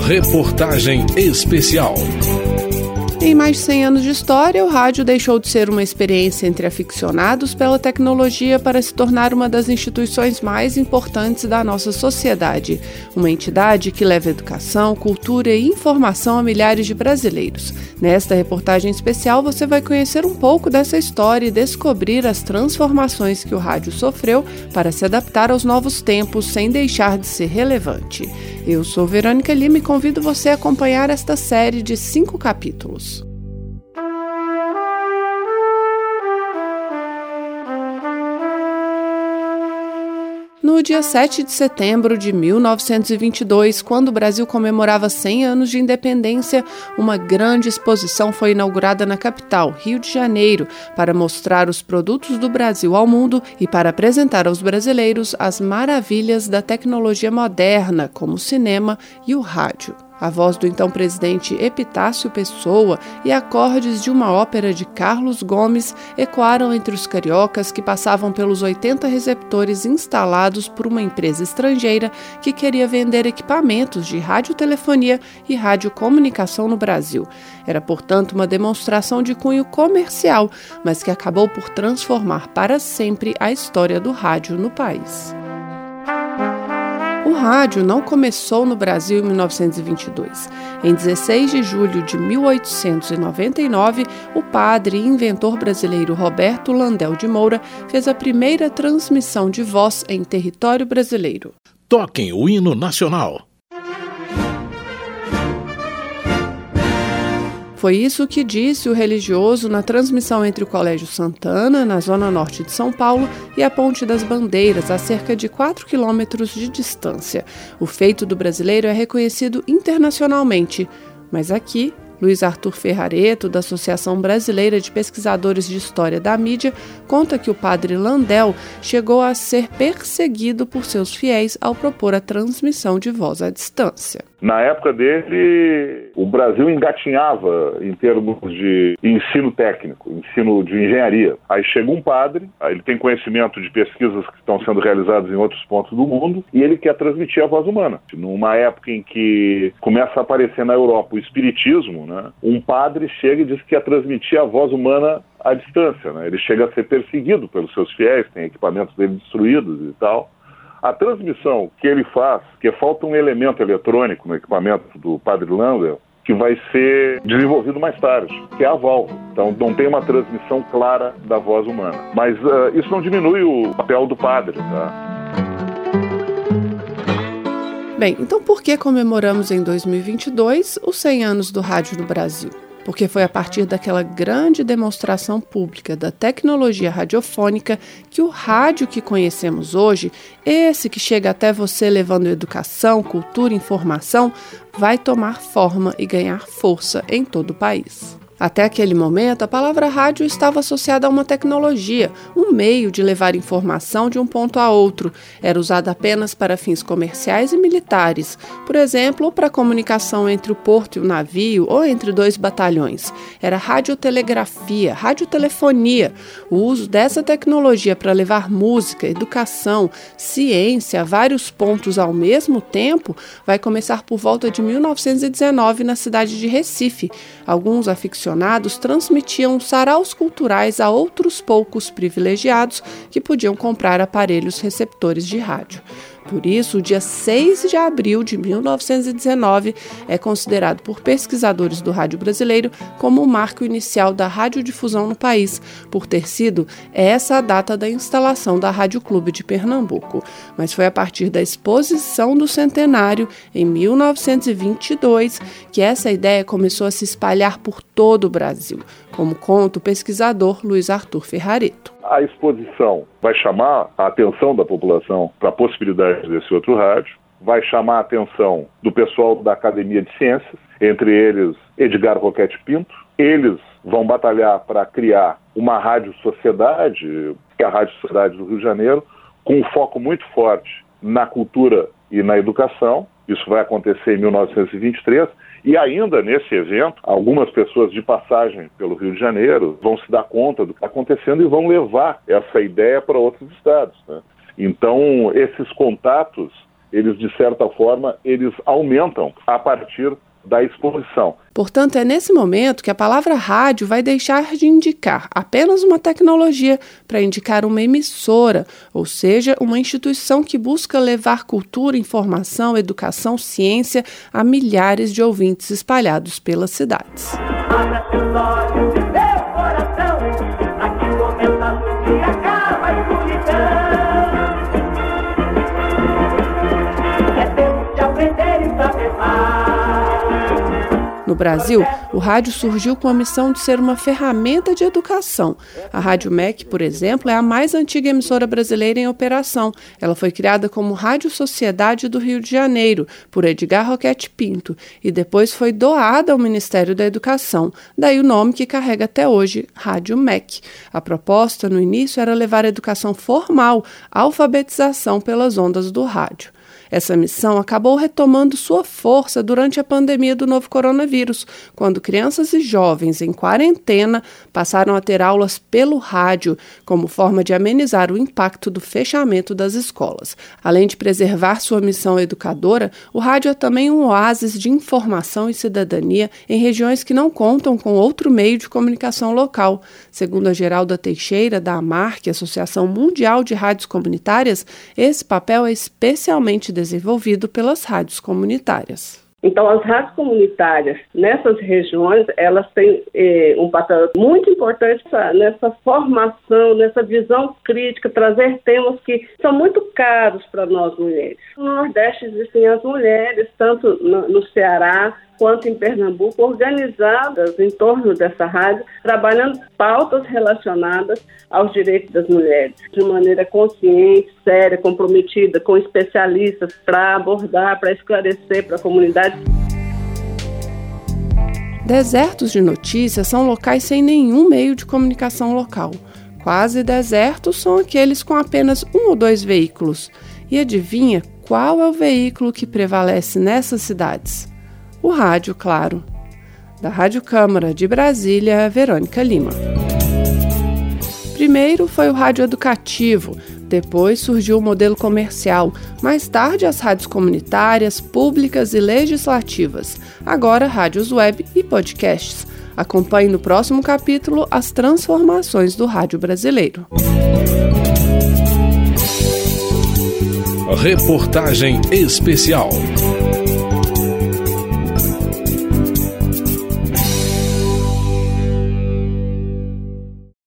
Reportagem Especial. Em mais de 100 anos de história, o rádio deixou de ser uma experiência entre aficionados pela tecnologia para se tornar uma das instituições mais importantes da nossa sociedade. Uma entidade que leva educação, cultura e informação a milhares de brasileiros. Nesta reportagem especial, você vai conhecer um pouco dessa história e descobrir as transformações que o rádio sofreu para se adaptar aos novos tempos sem deixar de ser relevante. Eu sou Verônica Lima e convido você a acompanhar esta série de cinco capítulos. No dia 7 de setembro de 1922, quando o Brasil comemorava 100 anos de independência, uma grande exposição foi inaugurada na capital, Rio de Janeiro, para mostrar os produtos do Brasil ao mundo e para apresentar aos brasileiros as maravilhas da tecnologia moderna, como o cinema e o rádio. A voz do então presidente Epitácio Pessoa e acordes de uma ópera de Carlos Gomes ecoaram entre os cariocas que passavam pelos 80 receptores instalados por uma empresa estrangeira que queria vender equipamentos de radiotelefonia e radiocomunicação no Brasil. Era, portanto, uma demonstração de cunho comercial, mas que acabou por transformar para sempre a história do rádio no país. O rádio não começou no Brasil em 1922. Em 16 de julho de 1899, o padre e inventor brasileiro Roberto Landel de Moura fez a primeira transmissão de voz em território brasileiro. Toquem o hino nacional. Foi isso que disse o religioso na transmissão entre o Colégio Santana, na zona norte de São Paulo, e a Ponte das Bandeiras, a cerca de 4 quilômetros de distância. O feito do brasileiro é reconhecido internacionalmente, mas aqui Luiz Arthur Ferrareto, da Associação Brasileira de Pesquisadores de História da Mídia, conta que o padre Landel chegou a ser perseguido por seus fiéis ao propor a transmissão de voz à distância. Na época dele, o Brasil engatinhava em termos de ensino técnico, ensino de engenharia. Aí chega um padre, ele tem conhecimento de pesquisas que estão sendo realizadas em outros pontos do mundo e ele quer transmitir a voz humana. Numa época em que começa a aparecer na Europa o espiritismo, né, um padre chega e diz que quer transmitir a voz humana à distância. Né? Ele chega a ser perseguido pelos seus fiéis, tem equipamentos dele destruídos e tal. A transmissão que ele faz, que falta um elemento eletrônico no equipamento do Padre Lander, que vai ser desenvolvido mais tarde, que é a válvula. Então não tem uma transmissão clara da voz humana. Mas uh, isso não diminui o papel do padre, tá? Bem, então por que comemoramos em 2022 os 100 anos do rádio no Brasil? Porque foi a partir daquela grande demonstração pública da tecnologia radiofônica que o rádio que conhecemos hoje, esse que chega até você levando educação, cultura, informação, vai tomar forma e ganhar força em todo o país. Até aquele momento, a palavra rádio estava associada a uma tecnologia, um meio de levar informação de um ponto a outro. Era usada apenas para fins comerciais e militares, por exemplo, para comunicação entre o porto e o navio ou entre dois batalhões. Era radiotelegrafia, radiotelefonia. O uso dessa tecnologia para levar música, educação, ciência a vários pontos ao mesmo tempo vai começar por volta de 1919 na cidade de Recife. Alguns aficionados aficionados transmitiam saraus culturais a outros poucos privilegiados que podiam comprar aparelhos receptores de rádio. Por isso, o dia 6 de abril de 1919 é considerado por pesquisadores do rádio brasileiro como o marco inicial da radiodifusão no país, por ter sido essa a data da instalação da Rádio Clube de Pernambuco. Mas foi a partir da exposição do centenário, em 1922, que essa ideia começou a se espalhar por todo o Brasil, como conta o pesquisador Luiz Arthur Ferrareto a exposição vai chamar a atenção da população para a possibilidade desse outro rádio, vai chamar a atenção do pessoal da Academia de Ciências, entre eles Edgar Roquete Pinto. Eles vão batalhar para criar uma rádio sociedade, que é a Rádio Sociedade do Rio de Janeiro, com um foco muito forte na cultura e na educação. Isso vai acontecer em 1923 e ainda nesse evento, algumas pessoas de passagem pelo Rio de Janeiro vão se dar conta do que está acontecendo e vão levar essa ideia para outros estados. Né? Então, esses contatos eles de certa forma, eles aumentam a partir da exposição. Portanto, é nesse momento que a palavra rádio vai deixar de indicar apenas uma tecnologia para indicar uma emissora, ou seja, uma instituição que busca levar cultura, informação, educação, ciência a milhares de ouvintes espalhados pelas cidades. Brasil, o rádio surgiu com a missão de ser uma ferramenta de educação. A Rádio MEC, por exemplo, é a mais antiga emissora brasileira em operação. Ela foi criada como Rádio Sociedade do Rio de Janeiro, por Edgar Roquete Pinto, e depois foi doada ao Ministério da Educação, daí o nome que carrega até hoje, Rádio MEC. A proposta, no início, era levar a educação formal, alfabetização pelas ondas do rádio. Essa missão acabou retomando sua força durante a pandemia do novo coronavírus, quando crianças e jovens em quarentena passaram a ter aulas pelo rádio, como forma de amenizar o impacto do fechamento das escolas. Além de preservar sua missão educadora, o rádio é também um oásis de informação e cidadania em regiões que não contam com outro meio de comunicação local. Segundo a Geralda Teixeira, da AMARC, Associação Mundial de Rádios Comunitárias, esse papel é especialmente desenvolvido pelas rádios comunitárias. Então, as rádios comunitárias nessas regiões, elas têm eh, um papel muito importante nessa formação, nessa visão crítica, trazer temas que são muito caros para nós mulheres. No Nordeste existem as mulheres, tanto no, no Ceará quanto em Pernambuco, organizadas em torno dessa rádio, trabalhando pautas relacionadas aos direitos das mulheres, de maneira consciente, séria, comprometida, com especialistas para abordar, para esclarecer para a comunidade. Desertos de notícias são locais sem nenhum meio de comunicação local. Quase desertos são aqueles com apenas um ou dois veículos. E adivinha qual é o veículo que prevalece nessas cidades? O rádio, claro. Da Rádio Câmara de Brasília, Verônica Lima. Primeiro foi o rádio educativo, depois surgiu o modelo comercial, mais tarde as rádios comunitárias, públicas e legislativas, agora rádios web e podcasts. Acompanhe no próximo capítulo as transformações do rádio brasileiro. Reportagem especial.